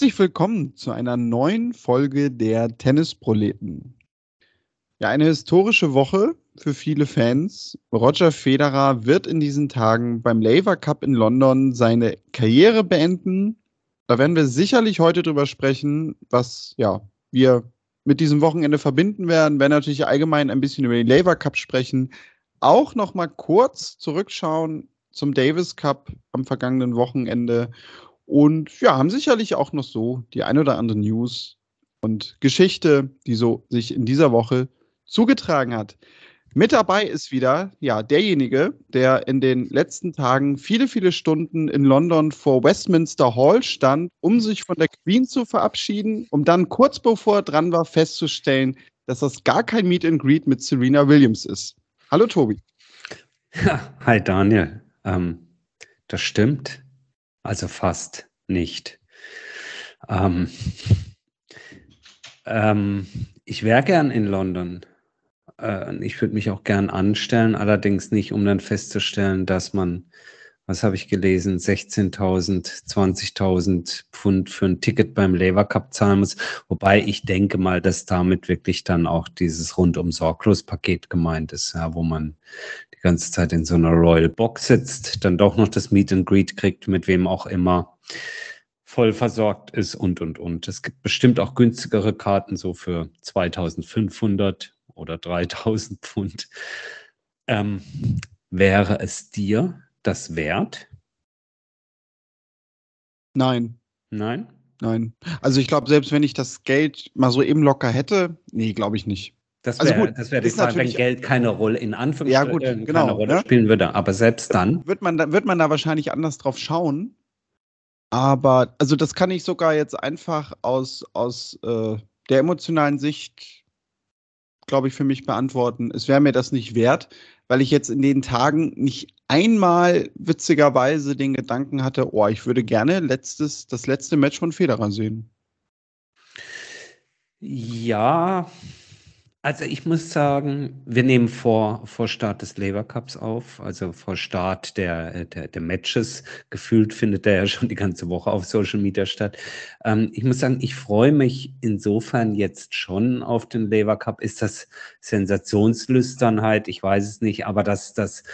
Herzlich willkommen zu einer neuen Folge der Tennisproleten. Ja, eine historische Woche für viele Fans. Roger Federer wird in diesen Tagen beim Laver Cup in London seine Karriere beenden. Da werden wir sicherlich heute drüber sprechen, was ja, wir mit diesem Wochenende verbinden werden. Wir werden natürlich allgemein ein bisschen über den Laver Cup sprechen. Auch noch mal kurz zurückschauen zum Davis Cup am vergangenen Wochenende und ja, haben sicherlich auch noch so die ein oder andere News und Geschichte, die so sich in dieser Woche zugetragen hat. Mit dabei ist wieder ja derjenige, der in den letzten Tagen viele, viele Stunden in London vor Westminster Hall stand, um sich von der Queen zu verabschieden, um dann kurz bevor er dran war festzustellen, dass das gar kein Meet and Greet mit Serena Williams ist. Hallo Tobi. Ja, hi Daniel. Ähm, das stimmt. Also fast nicht. Ähm, ähm, ich wäre gern in London. Äh, ich würde mich auch gern anstellen, allerdings nicht, um dann festzustellen, dass man, was habe ich gelesen, 16.000, 20.000 Pfund für ein Ticket beim Labour Cup zahlen muss. Wobei ich denke mal, dass damit wirklich dann auch dieses rundum sorglos Paket gemeint ist, ja, wo man die ganze Zeit in so einer Royal Box sitzt, dann doch noch das Meet and Greet kriegt, mit wem auch immer, voll versorgt ist und, und, und. Es gibt bestimmt auch günstigere Karten, so für 2500 oder 3000 Pfund. Ähm, wäre es dir das wert? Nein. Nein? Nein. Also ich glaube, selbst wenn ich das Geld mal so eben locker hätte, nee, glaube ich nicht. Das wäre also das wär die Frage, wenn Geld keine Rolle in Anführungsstrichen ja, gut, äh, genau, keine Rolle ne? spielen würde. Aber selbst dann. Wird man, da, wird man da wahrscheinlich anders drauf schauen. Aber, also das kann ich sogar jetzt einfach aus, aus äh, der emotionalen Sicht, glaube ich, für mich beantworten. Es wäre mir das nicht wert, weil ich jetzt in den Tagen nicht einmal witzigerweise den Gedanken hatte, oh, ich würde gerne letztes, das letzte Match von Federer sehen. Ja, also ich muss sagen, wir nehmen vor, vor Start des Labour Cups auf, also vor Start der, der, der Matches. Gefühlt findet der ja schon die ganze Woche auf Social Media statt. Ähm, ich muss sagen, ich freue mich insofern jetzt schon auf den Labour Cup. Ist das Sensationslüsternheit? Ich weiß es nicht, aber das, das,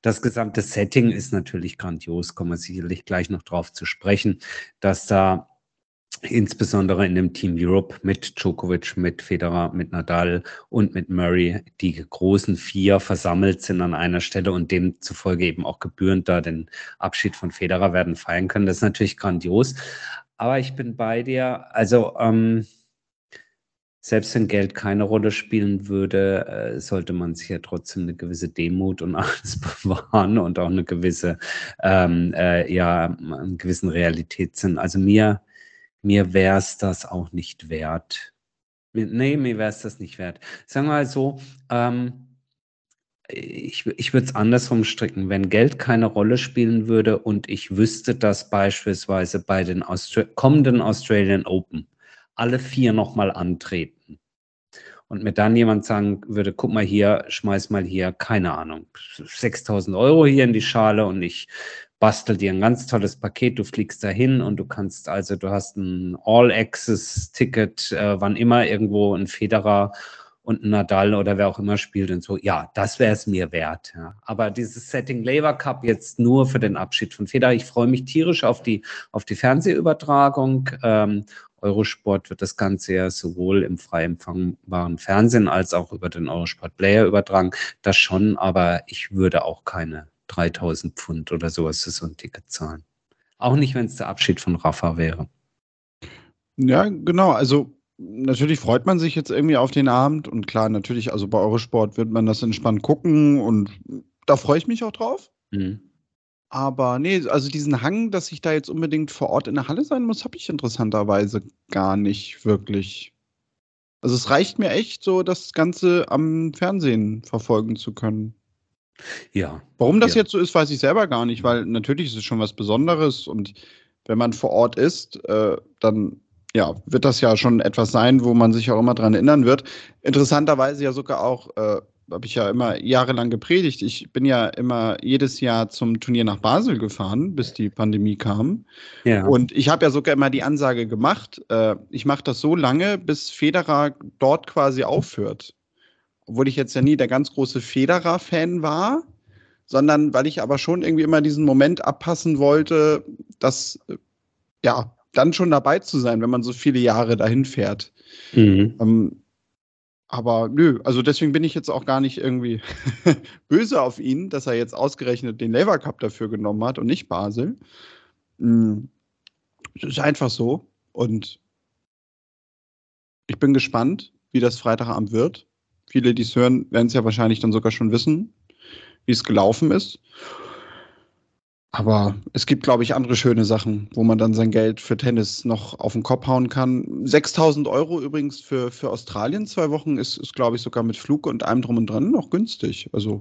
das gesamte Setting ist natürlich grandios, kommen wir sicherlich gleich noch drauf zu sprechen, dass da insbesondere in dem Team Europe mit Djokovic, mit Federer, mit Nadal und mit Murray, die großen vier versammelt sind an einer Stelle und demzufolge eben auch gebührend da den Abschied von Federer werden feiern können. Das ist natürlich grandios. Aber ich bin bei dir. Also, ähm, selbst wenn Geld keine Rolle spielen würde, äh, sollte man sich ja trotzdem eine gewisse Demut und alles bewahren und auch eine gewisse, ähm, äh, ja, einen gewissen Realitätssinn. Also mir, mir wäre es das auch nicht wert. Nee, mir wäre es das nicht wert. Sagen wir mal so, ähm, ich, ich würde es andersrum stricken. Wenn Geld keine Rolle spielen würde und ich wüsste, dass beispielsweise bei den Austra kommenden Australian Open alle vier nochmal antreten und mir dann jemand sagen würde, guck mal hier, schmeiß mal hier, keine Ahnung, 6000 Euro hier in die Schale und ich bastel dir ein ganz tolles Paket, du fliegst dahin und du kannst also, du hast ein All-Access-Ticket, äh, wann immer irgendwo ein Federer und ein Nadal oder wer auch immer spielt und so. Ja, das wäre es mir wert. Ja. Aber dieses Setting Labour Cup jetzt nur für den Abschied von Federer, ich freue mich tierisch auf die, auf die Fernsehübertragung. Ähm, Eurosport wird das Ganze ja sowohl im frei empfangbaren Fernsehen als auch über den Eurosport Player übertragen. Das schon, aber ich würde auch keine 3000 Pfund oder sowas für so ein Ticket zahlen. Auch nicht, wenn es der Abschied von Rafa wäre. Ja, genau. Also natürlich freut man sich jetzt irgendwie auf den Abend und klar, natürlich, also bei Eurosport wird man das entspannt gucken und da freue ich mich auch drauf. Mhm. Aber nee, also diesen Hang, dass ich da jetzt unbedingt vor Ort in der Halle sein muss, habe ich interessanterweise gar nicht wirklich. Also es reicht mir echt so, das Ganze am Fernsehen verfolgen zu können. Ja. Warum das ja. jetzt so ist, weiß ich selber gar nicht, weil natürlich ist es schon was Besonderes und wenn man vor Ort ist, äh, dann ja, wird das ja schon etwas sein, wo man sich auch immer dran erinnern wird. Interessanterweise ja sogar auch äh, habe ich ja immer jahrelang gepredigt. Ich bin ja immer jedes Jahr zum Turnier nach Basel gefahren, bis die Pandemie kam. Ja. Und ich habe ja sogar immer die Ansage gemacht, äh, ich mache das so lange, bis Federer dort quasi aufhört. Obwohl ich jetzt ja nie der ganz große Federer-Fan war, sondern weil ich aber schon irgendwie immer diesen Moment abpassen wollte, dass äh, ja dann schon dabei zu sein, wenn man so viele Jahre dahin fährt. Mhm. Ähm, aber nö, also deswegen bin ich jetzt auch gar nicht irgendwie böse auf ihn, dass er jetzt ausgerechnet den Lever Cup dafür genommen hat und nicht Basel. Mhm. ist einfach so. Und ich bin gespannt, wie das Freitagabend wird. Viele, die es hören, werden es ja wahrscheinlich dann sogar schon wissen, wie es gelaufen ist. Aber es gibt, glaube ich, andere schöne Sachen, wo man dann sein Geld für Tennis noch auf den Kopf hauen kann. 6000 Euro übrigens für, für Australien zwei Wochen ist, ist glaube ich, sogar mit Flug und allem drum und dran noch günstig. Also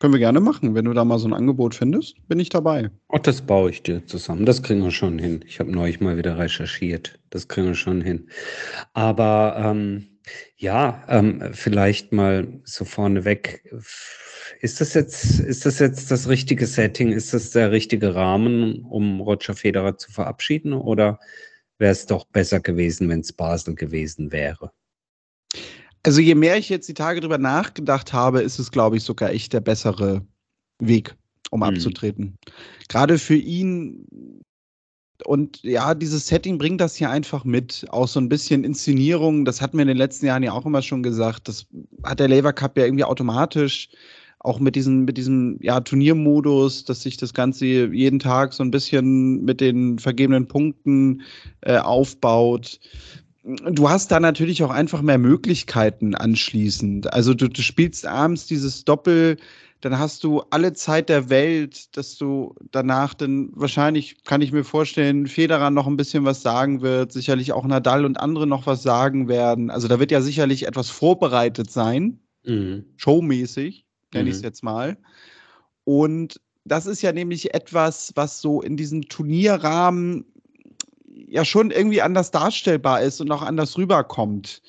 können wir gerne machen. Wenn du da mal so ein Angebot findest, bin ich dabei. Ach, das baue ich dir zusammen. Das kriegen wir schon hin. Ich habe neulich mal wieder recherchiert. Das kriegen wir schon hin. Aber ähm, ja, ähm, vielleicht mal so vorneweg ist das jetzt, ist das jetzt das richtige Setting? Ist das der richtige Rahmen, um Roger Federer zu verabschieden? Oder wäre es doch besser gewesen, wenn es Basel gewesen wäre? Also je mehr ich jetzt die Tage drüber nachgedacht habe, ist es, glaube ich, sogar echt der bessere Weg, um hm. abzutreten. Gerade für ihn und ja, dieses Setting bringt das hier einfach mit. Auch so ein bisschen Inszenierung, das hatten wir in den letzten Jahren ja auch immer schon gesagt. Das hat der Lever Cup ja irgendwie automatisch auch mit diesem, mit diesem ja, Turniermodus, dass sich das Ganze jeden Tag so ein bisschen mit den vergebenen Punkten äh, aufbaut. Du hast da natürlich auch einfach mehr Möglichkeiten anschließend. Also du, du spielst abends dieses Doppel, dann hast du alle Zeit der Welt, dass du danach dann wahrscheinlich, kann ich mir vorstellen, Federer noch ein bisschen was sagen wird, sicherlich auch Nadal und andere noch was sagen werden. Also da wird ja sicherlich etwas vorbereitet sein, mhm. showmäßig nenne mhm. ich es jetzt mal. Und das ist ja nämlich etwas, was so in diesem Turnierrahmen ja schon irgendwie anders darstellbar ist und auch anders rüberkommt.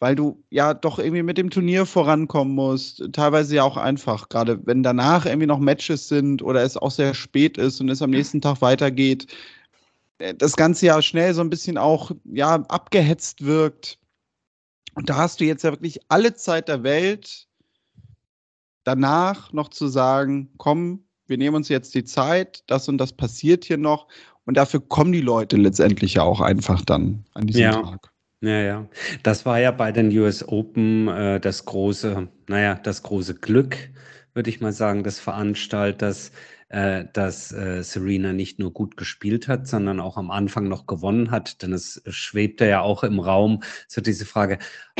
Weil du ja doch irgendwie mit dem Turnier vorankommen musst. Teilweise ja auch einfach, gerade wenn danach irgendwie noch Matches sind oder es auch sehr spät ist und es am nächsten Tag weitergeht. Äh, das Ganze ja schnell so ein bisschen auch ja, abgehetzt wirkt. Und da hast du jetzt ja wirklich alle Zeit der Welt, danach noch zu sagen, komm, wir nehmen uns jetzt die Zeit, das und das passiert hier noch. Und dafür kommen die Leute letztendlich ja auch einfach dann an diesem ja. Tag. Ja, ja. Das war ja bei den US Open äh, das große, naja, das große Glück, würde ich mal sagen, des Veranstalters, äh, dass äh, Serena nicht nur gut gespielt hat, sondern auch am Anfang noch gewonnen hat. Denn es schwebte ja auch im Raum so diese Frage,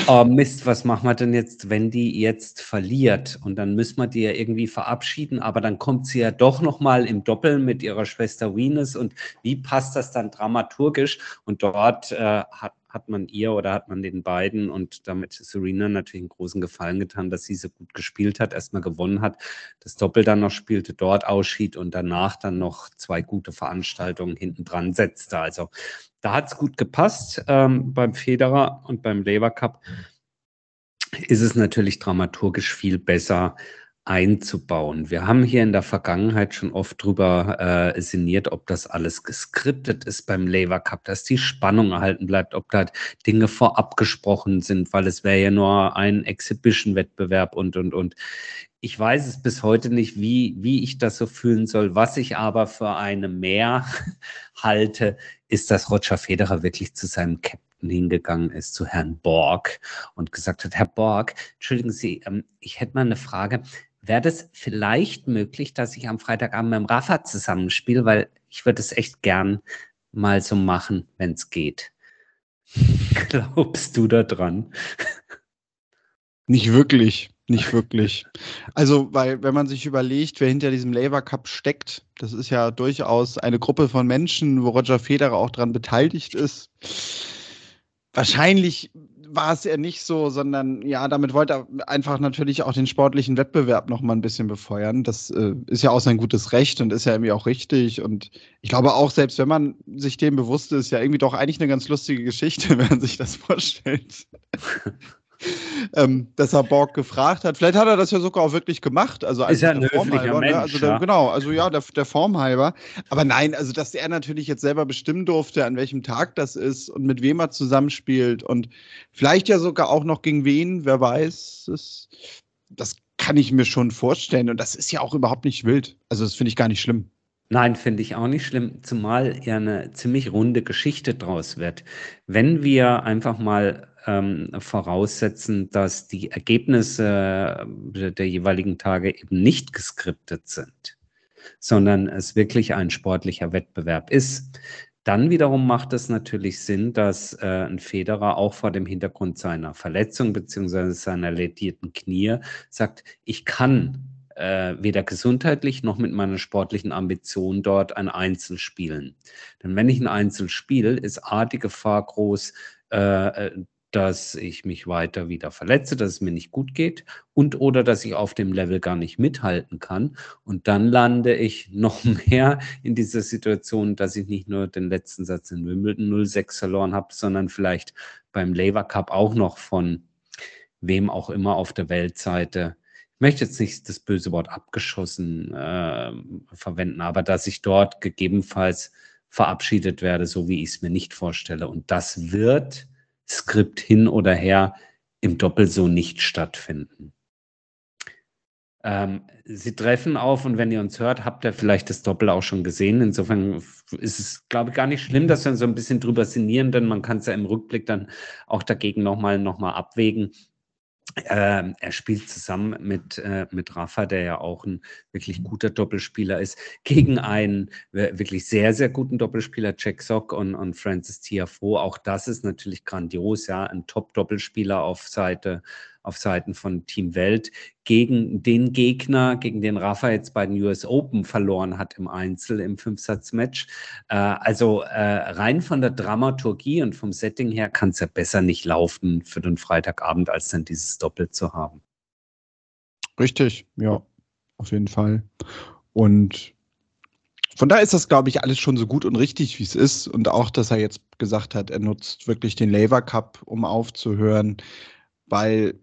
oh Mist, was machen wir denn jetzt, wenn die jetzt verliert? Und dann müssen wir die ja irgendwie verabschieden, aber dann kommt sie ja doch nochmal im Doppel mit ihrer Schwester Venus. Und wie passt das dann dramaturgisch? Und dort äh, hat hat man ihr oder hat man den beiden und damit Serena natürlich einen großen Gefallen getan, dass sie so gut gespielt hat, erstmal gewonnen hat, das Doppel dann noch spielte, dort ausschied und danach dann noch zwei gute Veranstaltungen hinten dran setzte. Also da hat es gut gepasst. Ähm, beim Federer und beim Lever Cup ist es natürlich dramaturgisch viel besser einzubauen. Wir haben hier in der Vergangenheit schon oft drüber äh, sinniert, ob das alles geskriptet ist beim Lever Cup, dass die Spannung erhalten bleibt, ob da Dinge vorab gesprochen sind, weil es wäre ja nur ein Exhibition-Wettbewerb und, und, und. Ich weiß es bis heute nicht, wie, wie ich das so fühlen soll. Was ich aber für eine Mehr halte, ist, dass Roger Federer wirklich zu seinem Captain hingegangen ist, zu Herrn Borg und gesagt hat, Herr Borg, entschuldigen Sie, ähm, ich hätte mal eine Frage wäre das vielleicht möglich, dass ich am Freitagabend mit dem Rafa zusammenspiele, weil ich würde es echt gern mal so machen, wenn es geht. Glaubst du da dran? Nicht wirklich, nicht wirklich. Also, weil, wenn man sich überlegt, wer hinter diesem Labour Cup steckt, das ist ja durchaus eine Gruppe von Menschen, wo Roger Federer auch dran beteiligt ist. Wahrscheinlich war es ja nicht so, sondern ja, damit wollte er einfach natürlich auch den sportlichen Wettbewerb noch mal ein bisschen befeuern. Das äh, ist ja auch sein gutes Recht und ist ja irgendwie auch richtig. Und ich glaube auch, selbst wenn man sich dem bewusst ist, ja irgendwie doch eigentlich eine ganz lustige Geschichte, wenn man sich das vorstellt. ähm, dass er Borg gefragt hat. Vielleicht hat er das ja sogar auch wirklich gemacht. Also ist ja ein höflicher ne? Mensch. Ne? Also der, ja. Genau, also ja, der, der Form halber. Aber nein, also dass er natürlich jetzt selber bestimmen durfte, an welchem Tag das ist und mit wem er zusammenspielt und vielleicht ja sogar auch noch gegen wen, wer weiß. Das, das kann ich mir schon vorstellen. Und das ist ja auch überhaupt nicht wild. Also das finde ich gar nicht schlimm. Nein, finde ich auch nicht schlimm, zumal ja eine ziemlich runde Geschichte draus wird. Wenn wir einfach mal ähm, voraussetzen, dass die Ergebnisse äh, der jeweiligen Tage eben nicht geskriptet sind, sondern es wirklich ein sportlicher Wettbewerb ist, dann wiederum macht es natürlich Sinn, dass äh, ein Federer auch vor dem Hintergrund seiner Verletzung bzw. seiner ledierten Knie sagt, ich kann äh, weder gesundheitlich noch mit meiner sportlichen Ambition dort ein Einzel spielen. Denn wenn ich ein Einzel spiele, ist A die Gefahr groß, äh, äh dass ich mich weiter wieder verletze, dass es mir nicht gut geht und oder dass ich auf dem Level gar nicht mithalten kann. Und dann lande ich noch mehr in dieser Situation, dass ich nicht nur den letzten Satz in Wimbledon 06 verloren habe, sondern vielleicht beim Labour Cup auch noch von wem auch immer auf der Weltseite. Ich möchte jetzt nicht das böse Wort abgeschossen äh, verwenden, aber dass ich dort gegebenenfalls verabschiedet werde, so wie ich es mir nicht vorstelle. Und das wird Skript hin oder her im Doppel so nicht stattfinden. Ähm, Sie treffen auf und wenn ihr uns hört, habt ihr vielleicht das Doppel auch schon gesehen. Insofern ist es, glaube ich, gar nicht schlimm, dass wir so ein bisschen drüber sinnieren, denn man kann es ja im Rückblick dann auch dagegen nochmal noch mal abwägen. Ähm, er spielt zusammen mit, äh, mit Rafa, der ja auch ein wirklich guter Doppelspieler ist, gegen einen wirklich sehr, sehr guten Doppelspieler, Jack Sock und, und Francis Tiafoe. Auch das ist natürlich grandios, ja, ein Top-Doppelspieler auf Seite auf Seiten von Team Welt gegen den Gegner, gegen den Rafa jetzt bei den US Open verloren hat im Einzel im Fünfsatz-Match. Äh, also äh, rein von der Dramaturgie und vom Setting her kann es ja besser nicht laufen für den Freitagabend, als dann dieses Doppel zu haben. Richtig, ja, auf jeden Fall. Und von da ist das, glaube ich, alles schon so gut und richtig, wie es ist. Und auch, dass er jetzt gesagt hat, er nutzt wirklich den Laver Cup, um aufzuhören, weil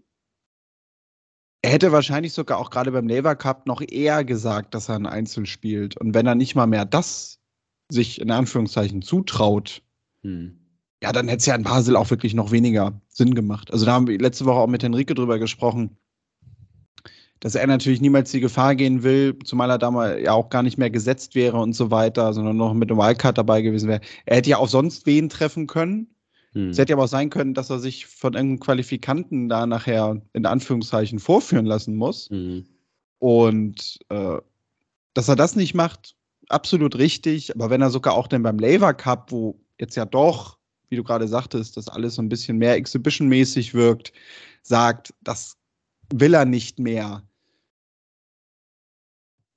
er hätte wahrscheinlich sogar auch gerade beim Lever Cup noch eher gesagt, dass er ein Einzel spielt. Und wenn er nicht mal mehr das sich in Anführungszeichen zutraut, hm. ja, dann hätte es ja in Basel auch wirklich noch weniger Sinn gemacht. Also da haben wir letzte Woche auch mit Henrike drüber gesprochen, dass er natürlich niemals die Gefahr gehen will, zumal er damals ja auch gar nicht mehr gesetzt wäre und so weiter, sondern noch mit einem Wildcard dabei gewesen wäre. Er hätte ja auch sonst wen treffen können hm. Es hätte ja aber auch sein können, dass er sich von irgendeinem Qualifikanten da nachher in Anführungszeichen vorführen lassen muss. Hm. Und äh, dass er das nicht macht, absolut richtig. Aber wenn er sogar auch dann beim Laver Cup, wo jetzt ja doch, wie du gerade sagtest, das alles so ein bisschen mehr Exhibition-mäßig wirkt, sagt, das will er nicht mehr,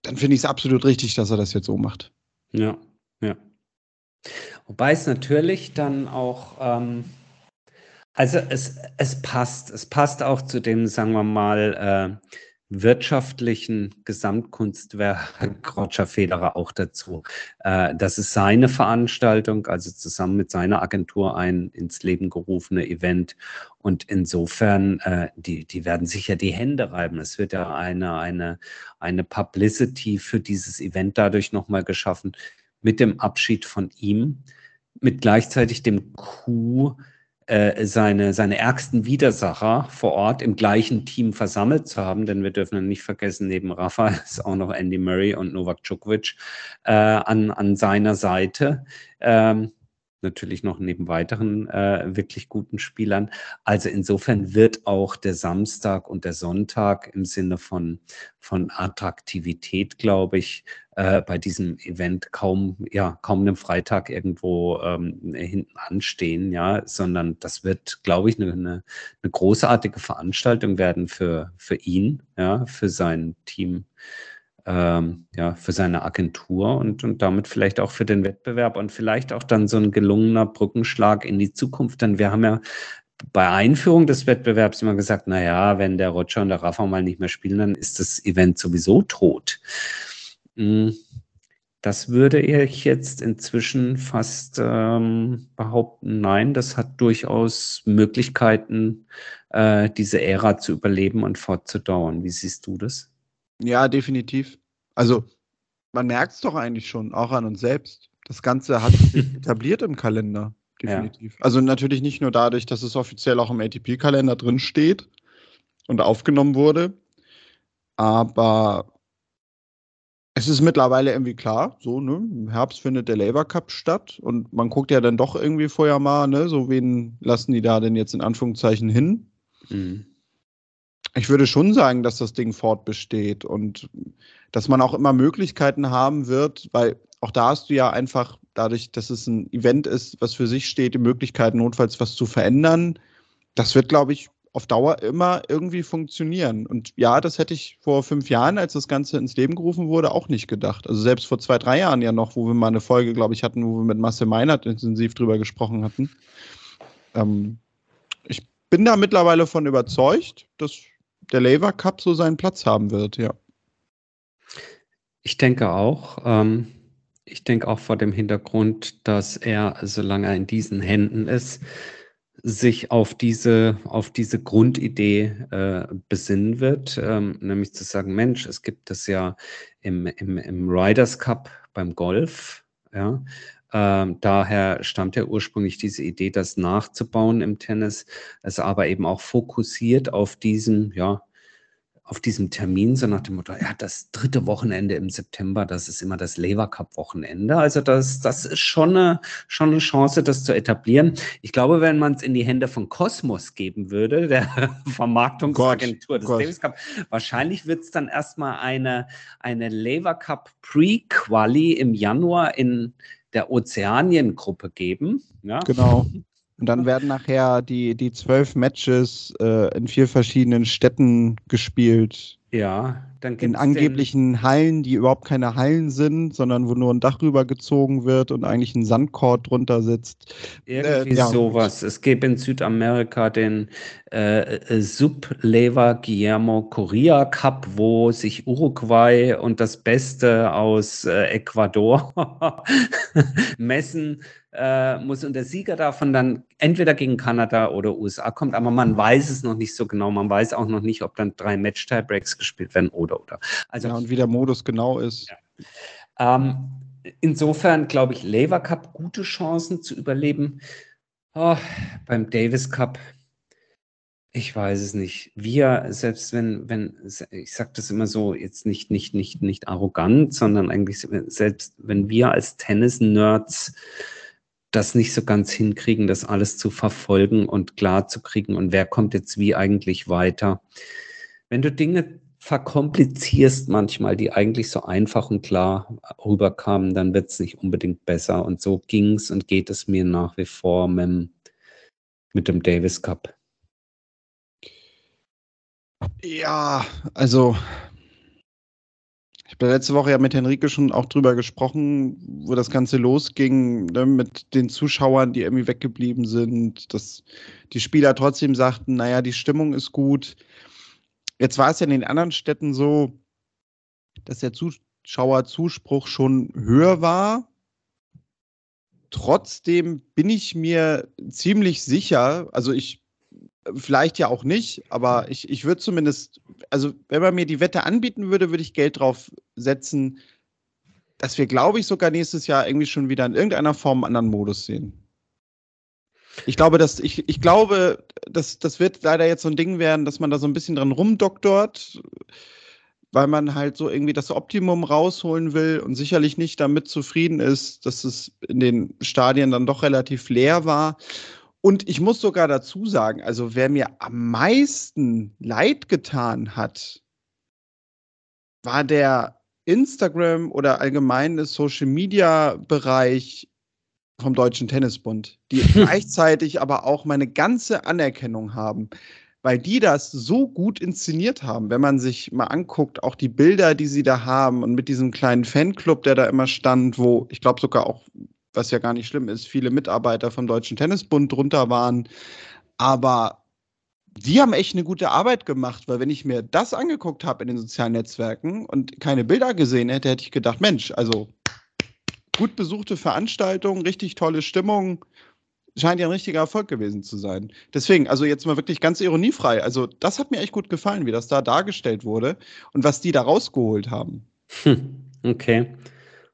dann finde ich es absolut richtig, dass er das jetzt so macht. Ja, ja. Wobei es natürlich dann auch, ähm, also es, es passt, es passt auch zu dem, sagen wir mal, äh, wirtschaftlichen Gesamtkunstwerk Roger Federer auch dazu. Äh, das ist seine Veranstaltung, also zusammen mit seiner Agentur ein ins Leben gerufene Event. Und insofern, äh, die, die werden sicher die Hände reiben. Es wird ja eine, eine, eine Publicity für dieses Event dadurch nochmal geschaffen, mit dem Abschied von ihm, mit gleichzeitig dem Coup äh, seine, seine ärgsten Widersacher vor Ort im gleichen Team versammelt zu haben, denn wir dürfen nicht vergessen, neben Rafa ist auch noch Andy Murray und Novak Djokovic äh, an, an seiner Seite. Ähm, natürlich noch neben weiteren äh, wirklich guten Spielern. Also insofern wird auch der Samstag und der Sonntag im Sinne von, von Attraktivität, glaube ich, äh, bei diesem Event kaum, ja, kaum einem Freitag irgendwo ähm, hinten anstehen, ja, sondern das wird, glaube ich, eine, eine, eine großartige Veranstaltung werden für, für ihn, ja, für sein Team ähm, ja, für seine Agentur und, und damit vielleicht auch für den Wettbewerb und vielleicht auch dann so ein gelungener Brückenschlag in die Zukunft. Denn wir haben ja bei Einführung des Wettbewerbs immer gesagt, na ja, wenn der Roger und der Rafa mal nicht mehr spielen, dann ist das Event sowieso tot. Hm, das würde ich jetzt inzwischen fast ähm, behaupten, nein, das hat durchaus Möglichkeiten, äh, diese Ära zu überleben und fortzudauern. Wie siehst du das? Ja, definitiv. Also man merkt es doch eigentlich schon, auch an uns selbst. Das Ganze hat sich etabliert im Kalender, definitiv. Ja. Also natürlich nicht nur dadurch, dass es offiziell auch im ATP-Kalender drin steht und aufgenommen wurde, aber es ist mittlerweile irgendwie klar, so, ne, im Herbst findet der Labour Cup statt und man guckt ja dann doch irgendwie vorher mal, ne, so wen lassen die da denn jetzt in Anführungszeichen hin? Mhm. Ich würde schon sagen, dass das Ding fortbesteht und dass man auch immer Möglichkeiten haben wird, weil auch da hast du ja einfach dadurch, dass es ein Event ist, was für sich steht, die Möglichkeit, notfalls was zu verändern. Das wird, glaube ich, auf Dauer immer irgendwie funktionieren. Und ja, das hätte ich vor fünf Jahren, als das Ganze ins Leben gerufen wurde, auch nicht gedacht. Also selbst vor zwei, drei Jahren ja noch, wo wir mal eine Folge, glaube ich, hatten, wo wir mit Marcel Meinert intensiv drüber gesprochen hatten. Ähm, ich bin da mittlerweile von überzeugt, dass der Labour Cup so seinen Platz haben wird, ja. Ich denke auch. Ähm, ich denke auch vor dem Hintergrund, dass er, solange er in diesen Händen ist, sich auf diese, auf diese Grundidee äh, besinnen wird, ähm, nämlich zu sagen, Mensch, es gibt es ja im, im, im Riders Cup beim Golf, ja, ähm, daher stammt ja ursprünglich diese Idee, das nachzubauen im Tennis, es aber eben auch fokussiert auf diesen, ja, auf diesem Termin, so nach dem Motto, ja, das dritte Wochenende im September, das ist immer das Lever Cup Wochenende. Also das, das ist schon eine, schon eine Chance, das zu etablieren. Ich glaube, wenn man es in die Hände von Cosmos geben würde, der Vermarktungsagentur des Davis Cup, wahrscheinlich wird es dann erstmal eine, eine Lever Cup Pre-Quali im Januar in der Ozeaniengruppe geben. Ja? Genau. Und dann werden nachher die, die zwölf Matches äh, in vier verschiedenen Städten gespielt. Ja, in angeblichen Hallen, die überhaupt keine Hallen sind, sondern wo nur ein Dach rübergezogen wird und eigentlich ein Sandkorb drunter sitzt. Irgendwie äh, ja. sowas. Es gibt in Südamerika den äh, äh, Subleva Guillermo Correa Cup, wo sich Uruguay und das Beste aus äh, Ecuador messen äh, muss und der Sieger davon dann entweder gegen Kanada oder USA kommt, aber man weiß es noch nicht so genau. Man weiß auch noch nicht, ob dann drei Match-Tiebreaks gespielt werden oder oder. Also, ja, und wie der Modus genau ist. Ja. Ähm, insofern glaube ich, Lever Cup gute Chancen zu überleben. Oh, beim Davis Cup ich weiß es nicht. Wir, selbst wenn, wenn, ich sage das immer so, jetzt nicht, nicht, nicht, nicht arrogant, sondern eigentlich selbst wenn wir als Tennis-Nerds das nicht so ganz hinkriegen, das alles zu verfolgen und klar zu kriegen und wer kommt jetzt wie eigentlich weiter. Wenn du Dinge verkomplizierst manchmal, die eigentlich so einfach und klar rüberkamen, dann wird es nicht unbedingt besser. Und so ging es und geht es mir nach wie vor mit, mit dem Davis Cup. Ja, also habe letzte Woche ja mit Henrike schon auch drüber gesprochen, wo das Ganze losging, ne, mit den Zuschauern, die irgendwie weggeblieben sind, dass die Spieler trotzdem sagten, naja, die Stimmung ist gut. Jetzt war es ja in den anderen Städten so, dass der Zuschauerzuspruch schon höher war. Trotzdem bin ich mir ziemlich sicher, also ich vielleicht ja auch nicht, aber ich, ich würde zumindest, also wenn man mir die Wette anbieten würde, würde ich Geld drauf setzen, dass wir, glaube ich, sogar nächstes Jahr irgendwie schon wieder in irgendeiner Form einen anderen Modus sehen. Ich glaube, dass ich, ich glaube, dass das wird leider jetzt so ein Ding werden, dass man da so ein bisschen dran rumdoktort, weil man halt so irgendwie das Optimum rausholen will und sicherlich nicht damit zufrieden ist, dass es in den Stadien dann doch relativ leer war. Und ich muss sogar dazu sagen, also wer mir am meisten leid getan hat, war der Instagram oder allgemeine Social Media Bereich vom Deutschen Tennisbund, die gleichzeitig aber auch meine ganze Anerkennung haben, weil die das so gut inszeniert haben. Wenn man sich mal anguckt, auch die Bilder, die sie da haben und mit diesem kleinen Fanclub, der da immer stand, wo ich glaube sogar auch was ja gar nicht schlimm ist, viele Mitarbeiter vom Deutschen Tennisbund drunter waren. Aber die haben echt eine gute Arbeit gemacht, weil wenn ich mir das angeguckt habe in den sozialen Netzwerken und keine Bilder gesehen hätte, hätte ich gedacht, Mensch, also gut besuchte Veranstaltung, richtig tolle Stimmung. scheint ja ein richtiger Erfolg gewesen zu sein. Deswegen, also jetzt mal wirklich ganz ironiefrei. Also, das hat mir echt gut gefallen, wie das da dargestellt wurde und was die da rausgeholt haben. Hm, okay.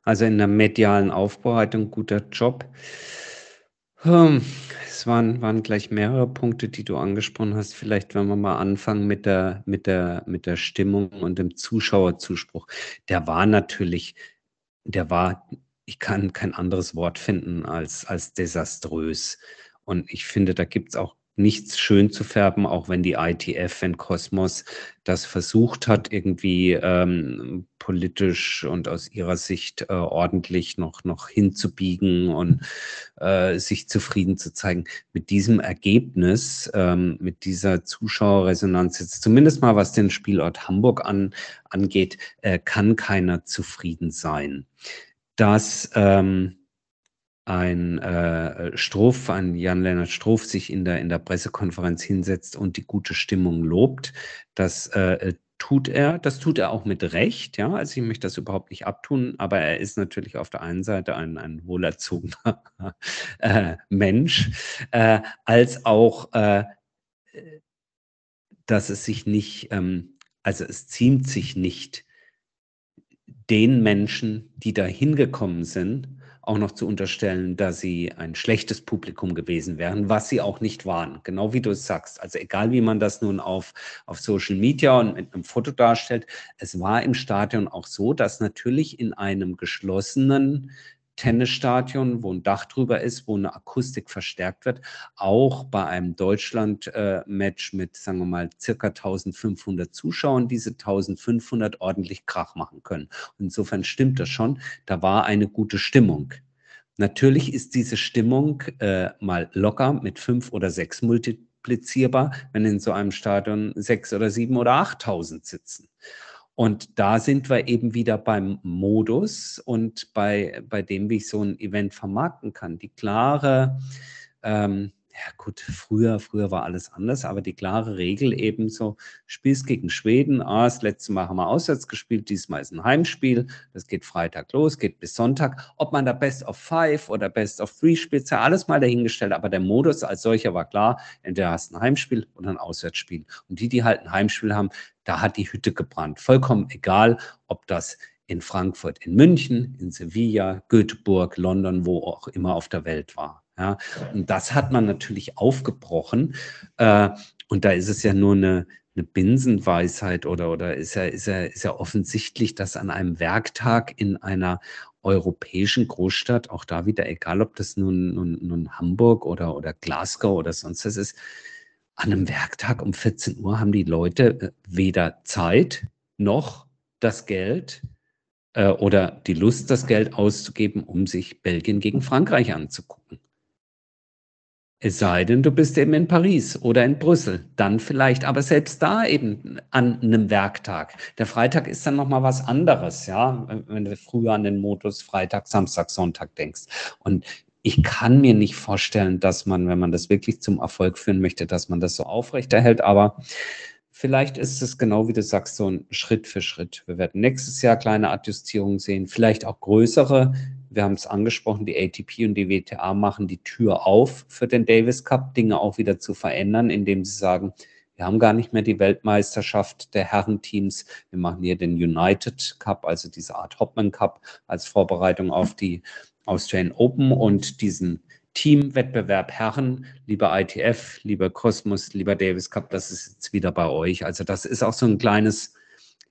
Also in der medialen Aufbereitung guter Job. Hm, es waren, waren gleich mehrere Punkte, die du angesprochen hast. Vielleicht, wenn wir mal anfangen mit der, mit der, mit der Stimmung und dem Zuschauerzuspruch. Der war natürlich, der war ich kann kein anderes Wort finden als, als desaströs. Und ich finde, da gibt es auch nichts schön zu färben, auch wenn die ITF, wenn Kosmos das versucht hat, irgendwie ähm, politisch und aus ihrer Sicht äh, ordentlich noch, noch hinzubiegen und äh, sich zufrieden zu zeigen. Mit diesem Ergebnis, ähm, mit dieser Zuschauerresonanz, jetzt zumindest mal was den Spielort Hamburg an, angeht, äh, kann keiner zufrieden sein dass ähm, ein äh, Stroff, ein Jan-Lennart Stroff sich in der, in der Pressekonferenz hinsetzt und die gute Stimmung lobt. Das äh, tut er, das tut er auch mit Recht, ja, also ich möchte das überhaupt nicht abtun, aber er ist natürlich auf der einen Seite ein, ein wohlerzogener äh, Mensch, äh, als auch, äh, dass es sich nicht, ähm, also es ziemt sich nicht, den Menschen, die da hingekommen sind, auch noch zu unterstellen, dass sie ein schlechtes Publikum gewesen wären, was sie auch nicht waren. Genau wie du es sagst. Also egal, wie man das nun auf, auf Social Media und mit einem Foto darstellt, es war im Stadion auch so, dass natürlich in einem geschlossenen Tennisstadion, wo ein Dach drüber ist, wo eine Akustik verstärkt wird, auch bei einem Deutschland-Match mit, sagen wir mal, circa 1500 Zuschauern, diese 1500 ordentlich Krach machen können. insofern stimmt das schon, da war eine gute Stimmung. Natürlich ist diese Stimmung äh, mal locker mit fünf oder sechs multiplizierbar, wenn in so einem Stadion sechs oder sieben oder achttausend sitzen. Und da sind wir eben wieder beim Modus und bei, bei dem, wie ich so ein Event vermarkten kann. Die klare, ähm, ja gut, früher, früher war alles anders, aber die klare Regel eben so, spielst gegen Schweden, ah, das letzte Mal haben wir auswärts gespielt, diesmal ist ein Heimspiel, das geht Freitag los, geht bis Sonntag. Ob man da Best of Five oder Best of Three spielt, ja alles mal dahingestellt, aber der Modus als solcher war klar, entweder hast du ein Heimspiel oder ein Auswärtsspiel. Und die, die halt ein Heimspiel haben, da hat die Hütte gebrannt. Vollkommen egal, ob das in Frankfurt, in München, in Sevilla, Göteborg, London, wo auch immer auf der Welt war. Ja, und das hat man natürlich aufgebrochen. Äh, und da ist es ja nur eine, eine Binsenweisheit oder, oder ist ja, ist, ja, ist ja offensichtlich, dass an einem Werktag in einer europäischen Großstadt, auch da wieder, egal ob das nun, nun, nun Hamburg oder, oder Glasgow oder sonst was ist, an einem Werktag um 14 Uhr haben die Leute äh, weder Zeit noch das Geld äh, oder die Lust, das Geld auszugeben, um sich Belgien gegen Frankreich anzugucken. Es sei denn, du bist eben in Paris oder in Brüssel, dann vielleicht, aber selbst da eben an einem Werktag. Der Freitag ist dann nochmal was anderes, ja, wenn du früher an den Modus Freitag, Samstag, Sonntag denkst. Und ich kann mir nicht vorstellen, dass man, wenn man das wirklich zum Erfolg führen möchte, dass man das so aufrechterhält, aber vielleicht ist es genau wie du sagst, so ein Schritt für Schritt. Wir werden nächstes Jahr kleine Adjustierungen sehen, vielleicht auch größere wir haben es angesprochen, die ATP und die WTA machen die Tür auf für den Davis Cup, Dinge auch wieder zu verändern, indem sie sagen, wir haben gar nicht mehr die Weltmeisterschaft der Herrenteams. Wir machen hier den United Cup, also diese Art Hopman Cup als Vorbereitung auf die Australian Open und diesen Teamwettbewerb Herren, lieber ITF, lieber Kosmos, lieber Davis Cup, das ist jetzt wieder bei euch. Also das ist auch so ein kleines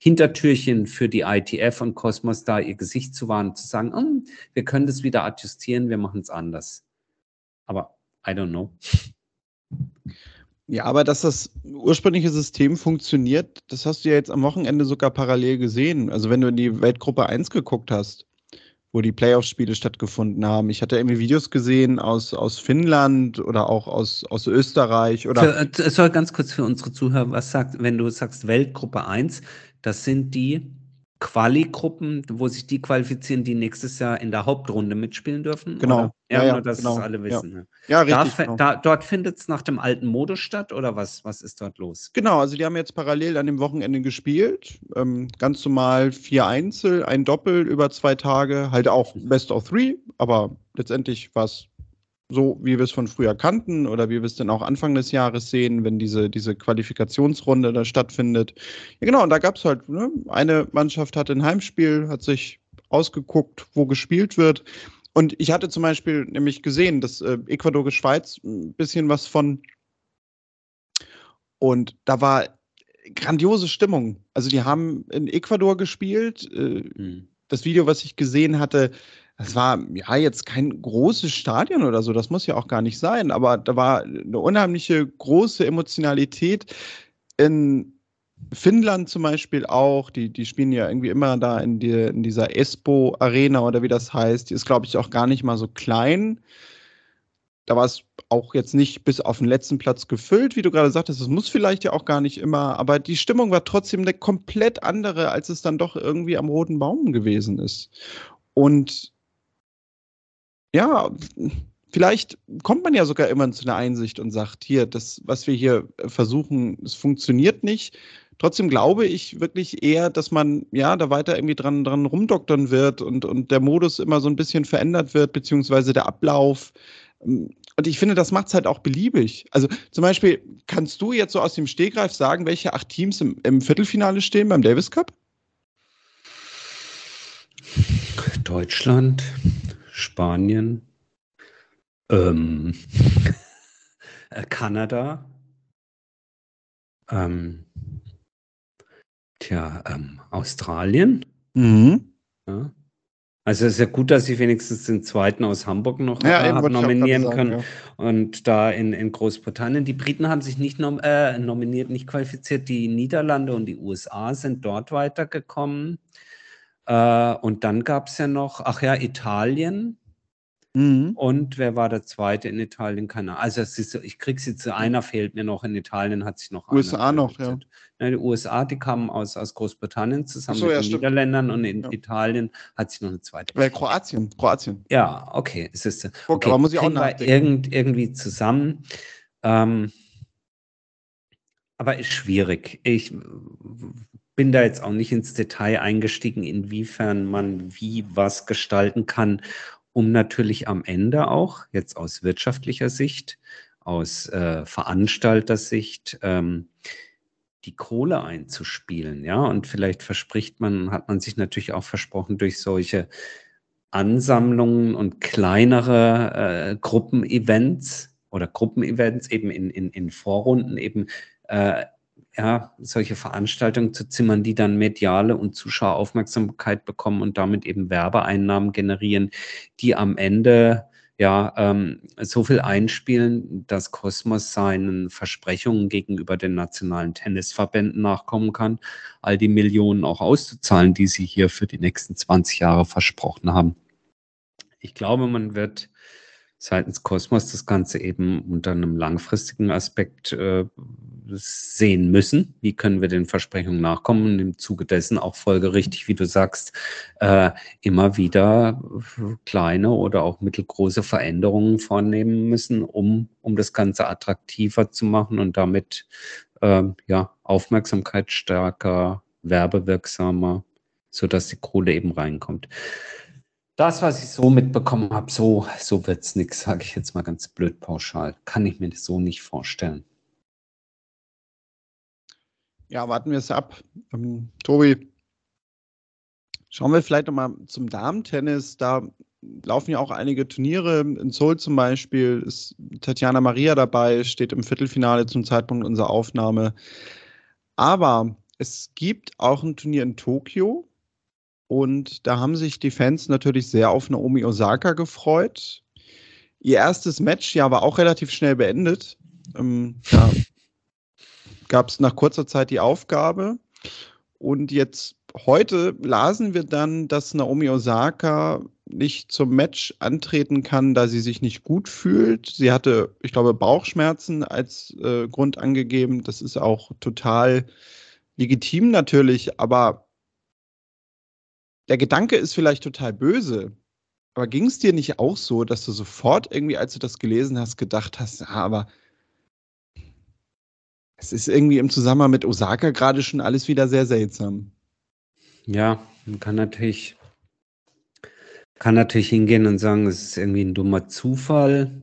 Hintertürchen für die ITF und Cosmos da ihr Gesicht zu wahren, zu sagen, oh, wir können das wieder adjustieren, wir machen es anders. Aber I don't know. Ja, aber dass das ursprüngliche System funktioniert, das hast du ja jetzt am Wochenende sogar parallel gesehen. Also wenn du in die Weltgruppe 1 geguckt hast, wo die Playoff-Spiele stattgefunden haben. Ich hatte irgendwie Videos gesehen aus, aus Finnland oder auch aus, aus Österreich. Oder für, es soll ganz kurz für unsere Zuhörer, was sagt, wenn du sagst Weltgruppe 1, das sind die Quali-Gruppen, wo sich die qualifizieren, die nächstes Jahr in der Hauptrunde mitspielen dürfen. Genau. Ja, ja, nur, dass genau. es alle wissen. Ja, ja richtig. Da, genau. da, dort findet es nach dem alten Modus statt oder was, was ist dort los? Genau, also die haben jetzt parallel an dem Wochenende gespielt. Ähm, ganz normal vier Einzel, ein Doppel über zwei Tage, halt auch Best of Three, aber letztendlich war es so wie wir es von früher kannten oder wie wir es dann auch Anfang des Jahres sehen, wenn diese, diese Qualifikationsrunde da stattfindet. Ja, genau, und da gab es halt, ne, eine Mannschaft hatte ein Heimspiel, hat sich ausgeguckt, wo gespielt wird. Und ich hatte zum Beispiel nämlich gesehen, dass äh, Ecuador-Schweiz ein bisschen was von. Und da war grandiose Stimmung. Also die haben in Ecuador gespielt. Äh, mhm. Das Video, was ich gesehen hatte, das war ja jetzt kein großes Stadion oder so, das muss ja auch gar nicht sein, aber da war eine unheimliche große Emotionalität. In Finnland zum Beispiel auch, die, die spielen ja irgendwie immer da in, die, in dieser Espo Arena oder wie das heißt. Die ist, glaube ich, auch gar nicht mal so klein. Da war es auch jetzt nicht bis auf den letzten Platz gefüllt, wie du gerade sagtest. Das muss vielleicht ja auch gar nicht immer, aber die Stimmung war trotzdem eine komplett andere, als es dann doch irgendwie am Roten Baum gewesen ist. Und ja, vielleicht kommt man ja sogar immer zu einer Einsicht und sagt, hier, das, was wir hier versuchen, es funktioniert nicht. Trotzdem glaube ich wirklich eher, dass man ja da weiter irgendwie dran, dran rumdoktern wird und, und der Modus immer so ein bisschen verändert wird, beziehungsweise der Ablauf. Und ich finde, das macht es halt auch beliebig. Also zum Beispiel, kannst du jetzt so aus dem Stegreif sagen, welche acht Teams im, im Viertelfinale stehen beim Davis Cup? Deutschland, Spanien, ähm, äh, Kanada, ähm, tja, ähm, Australien. Mhm. Ja. Also es ist ja gut, dass ich wenigstens den zweiten aus Hamburg noch ja, nominieren können. Ja. Und da in, in Großbritannien, die Briten haben sich nicht nom äh, nominiert, nicht qualifiziert. Die Niederlande und die USA sind dort weitergekommen. Äh, und dann gab es ja noch, ach ja, Italien. Mhm. Und wer war der zweite in Italien? Keine Ahnung. Also ist, ich kriege es jetzt, einer fehlt mir noch. In Italien hat sich noch USA noch, ja. ja. Die USA, die kamen aus, aus Großbritannien zusammen so, mit ja, den stimmt. Niederländern und in ja. Italien hat sich noch eine zweite. Weil Kroatien, Kroatien. Ja, okay. Es ist, okay. Aber muss ich auch nachdenken. Irgend, irgendwie zusammen. Ähm, aber ist schwierig. Ich bin da jetzt auch nicht ins Detail eingestiegen, inwiefern man wie was gestalten kann, um natürlich am Ende auch, jetzt aus wirtschaftlicher Sicht, aus äh, Veranstaltersicht, ähm, die Kohle einzuspielen, ja. Und vielleicht verspricht man, hat man sich natürlich auch versprochen, durch solche Ansammlungen und kleinere äh, Gruppenevents oder Gruppenevents eben in, in, in Vorrunden eben äh, ja, solche Veranstaltungen zu zimmern, die dann mediale und Zuschaueraufmerksamkeit bekommen und damit eben Werbeeinnahmen generieren, die am Ende ja ähm, so viel einspielen, dass Kosmos seinen Versprechungen gegenüber den nationalen Tennisverbänden nachkommen kann, all die Millionen auch auszuzahlen, die sie hier für die nächsten 20 Jahre versprochen haben. Ich glaube, man wird seitens Kosmos das Ganze eben unter einem langfristigen Aspekt äh, sehen müssen. Wie können wir den Versprechungen nachkommen und im Zuge dessen auch folgerichtig, wie du sagst, äh, immer wieder kleine oder auch mittelgroße Veränderungen vornehmen müssen, um, um das Ganze attraktiver zu machen und damit äh, ja, Aufmerksamkeit stärker, werbewirksamer, sodass die Kohle eben reinkommt. Das, was ich so mitbekommen habe, so, so wird es nichts, sage ich jetzt mal ganz blöd pauschal. Kann ich mir das so nicht vorstellen. Ja, warten wir es ab. Ähm, Tobi, schauen wir vielleicht nochmal zum Damen-Tennis. Da laufen ja auch einige Turniere. In Seoul zum Beispiel ist Tatjana Maria dabei, steht im Viertelfinale zum Zeitpunkt unserer Aufnahme. Aber es gibt auch ein Turnier in Tokio und da haben sich die Fans natürlich sehr auf Naomi Osaka gefreut. Ihr erstes Match ja war auch relativ schnell beendet. Ähm, da gab es nach kurzer Zeit die Aufgabe. Und jetzt heute lasen wir dann, dass Naomi Osaka nicht zum Match antreten kann, da sie sich nicht gut fühlt. Sie hatte, ich glaube, Bauchschmerzen als äh, Grund angegeben. Das ist auch total legitim natürlich, aber der Gedanke ist vielleicht total böse, aber ging es dir nicht auch so, dass du sofort irgendwie, als du das gelesen hast, gedacht hast, ja, aber es ist irgendwie im Zusammenhang mit Osaka gerade schon alles wieder sehr seltsam. Ja, man kann natürlich, kann natürlich hingehen und sagen, es ist irgendwie ein dummer Zufall.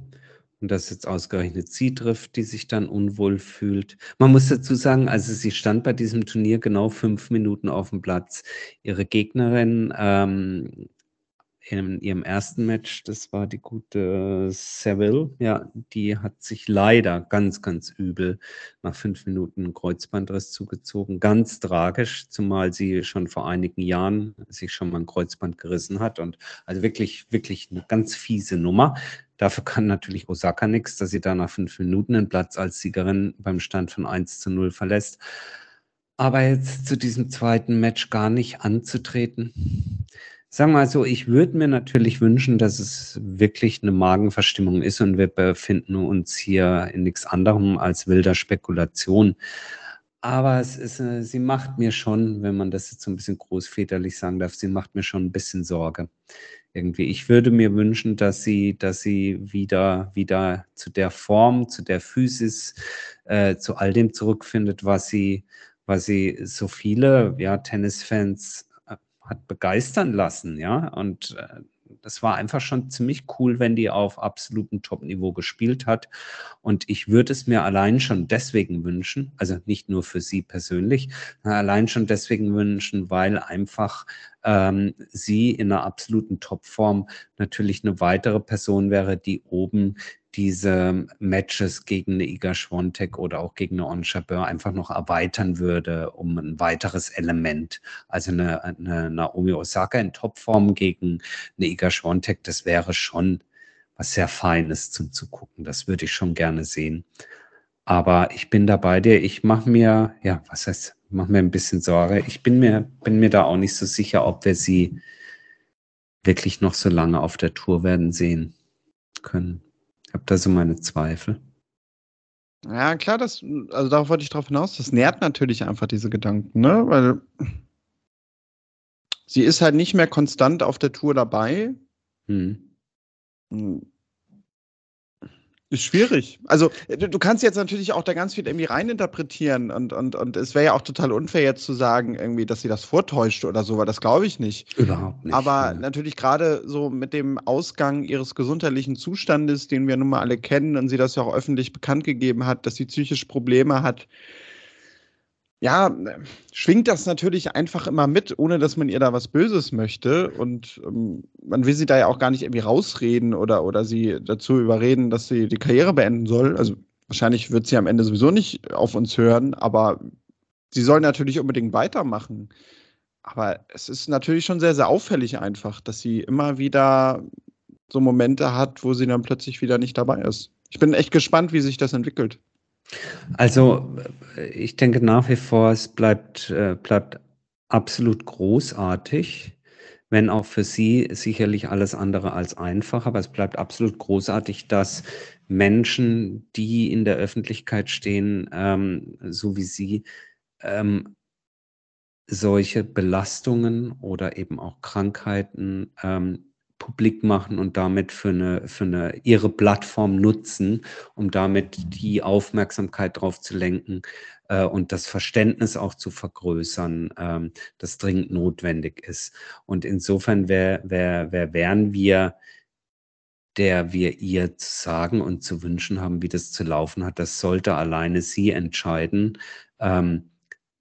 Und dass jetzt ausgerechnet sie trifft, die sich dann unwohl fühlt. Man muss dazu sagen, also sie stand bei diesem Turnier genau fünf Minuten auf dem Platz. Ihre Gegnerin ähm, in ihrem ersten Match, das war die gute Seville, ja, die hat sich leider ganz, ganz übel nach fünf Minuten Kreuzbandriss zugezogen. Ganz tragisch, zumal sie schon vor einigen Jahren sich schon mal ein Kreuzband gerissen hat und also wirklich, wirklich eine ganz fiese Nummer. Dafür kann natürlich Osaka nichts, dass sie da nach fünf Minuten den Platz als Siegerin beim Stand von 1 zu 0 verlässt. Aber jetzt zu diesem zweiten Match gar nicht anzutreten, Sagen wir mal so, ich würde mir natürlich wünschen, dass es wirklich eine Magenverstimmung ist und wir befinden uns hier in nichts anderem als wilder Spekulation. Aber es ist, äh, sie macht mir schon, wenn man das jetzt so ein bisschen großväterlich sagen darf, sie macht mir schon ein bisschen Sorge. Irgendwie. Ich würde mir wünschen, dass sie, dass sie wieder, wieder zu der Form, zu der Physis, äh, zu all dem zurückfindet, was sie, was sie so viele ja, Tennisfans hat begeistern lassen, ja. Und äh, das war einfach schon ziemlich cool, wenn die auf absolutem Top-Niveau gespielt hat. Und ich würde es mir allein schon deswegen wünschen, also nicht nur für sie persönlich, allein schon deswegen wünschen, weil einfach ähm, sie in einer absoluten Topform natürlich eine weitere Person wäre, die oben diese Matches gegen eine Iga Schwontek oder auch gegen eine On Chabeur einfach noch erweitern würde um ein weiteres Element. Also eine, eine Naomi Osaka in Topform gegen eine Iga Schwontek, das wäre schon was sehr Feines zum zu gucken. Das würde ich schon gerne sehen. Aber ich bin da bei dir. Ich mache mir, ja, was heißt, mache mir ein bisschen Sorge. Ich bin mir, bin mir da auch nicht so sicher, ob wir sie wirklich noch so lange auf der Tour werden sehen können. Ich habe da so meine Zweifel. Ja, klar, das, also darauf wollte ich drauf hinaus, das nährt natürlich einfach diese Gedanken, ne? Weil sie ist halt nicht mehr konstant auf der Tour dabei. Hm. Ist schwierig. Also, du, du, kannst jetzt natürlich auch da ganz viel irgendwie reininterpretieren und, und, und es wäre ja auch total unfair jetzt zu sagen, irgendwie, dass sie das vortäuscht oder so, weil das glaube ich nicht. Überhaupt nicht. Aber ja. natürlich gerade so mit dem Ausgang ihres gesundheitlichen Zustandes, den wir nun mal alle kennen und sie das ja auch öffentlich bekannt gegeben hat, dass sie psychische Probleme hat, ja, schwingt das natürlich einfach immer mit, ohne dass man ihr da was Böses möchte. Und ähm, man will sie da ja auch gar nicht irgendwie rausreden oder, oder sie dazu überreden, dass sie die Karriere beenden soll. Also wahrscheinlich wird sie am Ende sowieso nicht auf uns hören, aber sie soll natürlich unbedingt weitermachen. Aber es ist natürlich schon sehr, sehr auffällig einfach, dass sie immer wieder so Momente hat, wo sie dann plötzlich wieder nicht dabei ist. Ich bin echt gespannt, wie sich das entwickelt. Also ich denke nach wie vor, es bleibt, äh, bleibt absolut großartig, wenn auch für Sie sicherlich alles andere als einfach, aber es bleibt absolut großartig, dass Menschen, die in der Öffentlichkeit stehen, ähm, so wie Sie, ähm, solche Belastungen oder eben auch Krankheiten ähm, publik machen und damit für eine, für eine ihre Plattform nutzen, um damit die Aufmerksamkeit darauf zu lenken äh, und das Verständnis auch zu vergrößern, ähm, das dringend notwendig ist. Und insofern wär, wär, wär, wären wir der wir ihr zu sagen und zu wünschen haben, wie das zu laufen hat, das sollte alleine sie entscheiden. Ähm,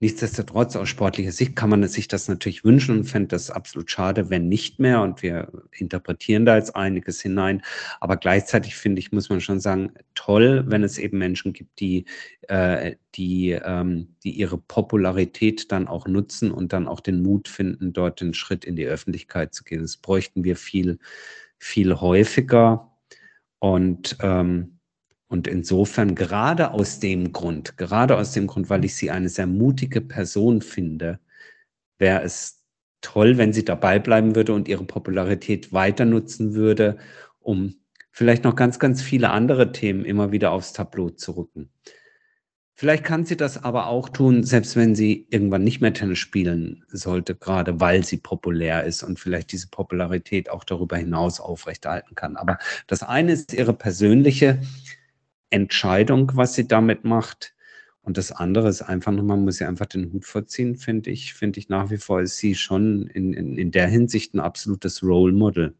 Nichtsdestotrotz, aus sportlicher Sicht kann man sich das natürlich wünschen und fände das absolut schade, wenn nicht mehr. Und wir interpretieren da jetzt einiges hinein. Aber gleichzeitig finde ich, muss man schon sagen, toll, wenn es eben Menschen gibt, die, äh, die, ähm, die ihre Popularität dann auch nutzen und dann auch den Mut finden, dort den Schritt in die Öffentlichkeit zu gehen. Das bräuchten wir viel, viel häufiger. Und ähm, und insofern gerade aus dem Grund, gerade aus dem Grund, weil ich sie eine sehr mutige Person finde, wäre es toll, wenn sie dabei bleiben würde und ihre Popularität weiter nutzen würde, um vielleicht noch ganz, ganz viele andere Themen immer wieder aufs Tableau zu rücken. Vielleicht kann sie das aber auch tun, selbst wenn sie irgendwann nicht mehr Tennis spielen sollte, gerade weil sie populär ist und vielleicht diese Popularität auch darüber hinaus aufrechterhalten kann. Aber das eine ist ihre persönliche Entscheidung, was sie damit macht. Und das andere ist einfach nochmal, muss sie einfach den Hut vorziehen, finde ich. Finde ich nach wie vor ist sie schon in, in, in der Hinsicht ein absolutes Role Model.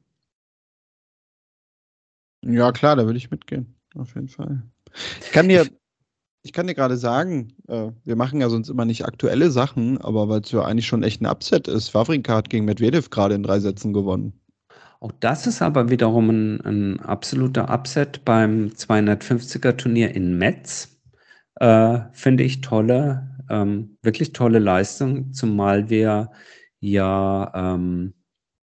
Ja, klar, da würde ich mitgehen. Auf jeden Fall. Ich kann dir, ich kann dir gerade sagen, äh, wir machen ja sonst immer nicht aktuelle Sachen, aber weil es ja eigentlich schon echt ein Upset ist. Wawrinka hat gegen Medvedev gerade in drei Sätzen gewonnen. Auch das ist aber wiederum ein, ein absoluter Upset beim 250er Turnier in Metz. Äh, Finde ich tolle, ähm, wirklich tolle Leistung, zumal wir ja ähm,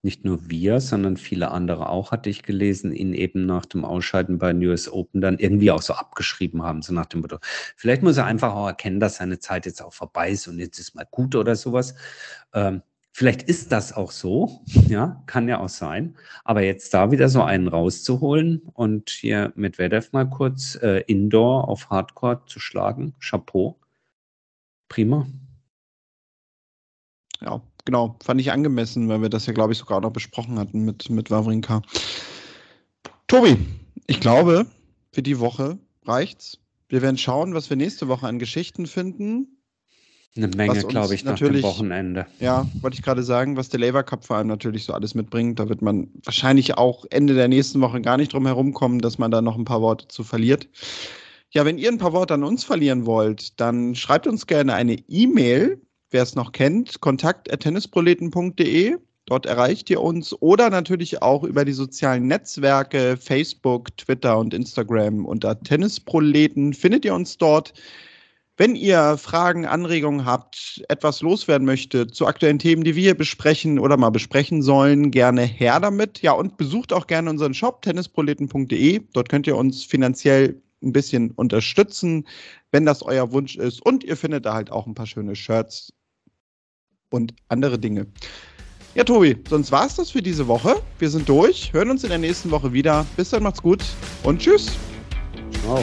nicht nur wir, sondern viele andere auch, hatte ich gelesen, ihn eben nach dem Ausscheiden bei den US Open dann irgendwie auch so abgeschrieben haben, so nach dem Motto, vielleicht muss er einfach auch erkennen, dass seine Zeit jetzt auch vorbei ist und jetzt ist mal gut oder sowas. Ähm, vielleicht ist das auch so, ja, kann ja auch sein. Aber jetzt da wieder so einen rauszuholen und hier mit Medvedev mal kurz äh, Indoor auf Hardcore zu schlagen, Chapeau. Prima. Ja, genau, fand ich angemessen, weil wir das ja, glaube ich, sogar noch besprochen hatten mit, mit Wawrinka. Tobi, ich glaube, für die Woche reicht's. Wir werden schauen, was wir nächste Woche an Geschichten finden. Eine Menge, glaube ich, nach dem Wochenende. Ja, wollte ich gerade sagen, was der Labour Cup vor allem natürlich so alles mitbringt. Da wird man wahrscheinlich auch Ende der nächsten Woche gar nicht drum herum kommen, dass man da noch ein paar Worte zu verliert. Ja, wenn ihr ein paar Worte an uns verlieren wollt, dann schreibt uns gerne eine E-Mail wer es noch kennt, kontakt.tennisproleten.de. Dort erreicht ihr uns oder natürlich auch über die sozialen Netzwerke Facebook, Twitter und Instagram unter Tennisproleten findet ihr uns dort. Wenn ihr Fragen, Anregungen habt, etwas loswerden möchtet zu aktuellen Themen, die wir hier besprechen oder mal besprechen sollen, gerne her damit. Ja, und besucht auch gerne unseren Shop tennisproleten.de. Dort könnt ihr uns finanziell ein bisschen unterstützen, wenn das euer Wunsch ist. Und ihr findet da halt auch ein paar schöne Shirts und andere Dinge. Ja, Tobi, sonst war es das für diese Woche. Wir sind durch, hören uns in der nächsten Woche wieder. Bis dann, macht's gut und tschüss. Ciao.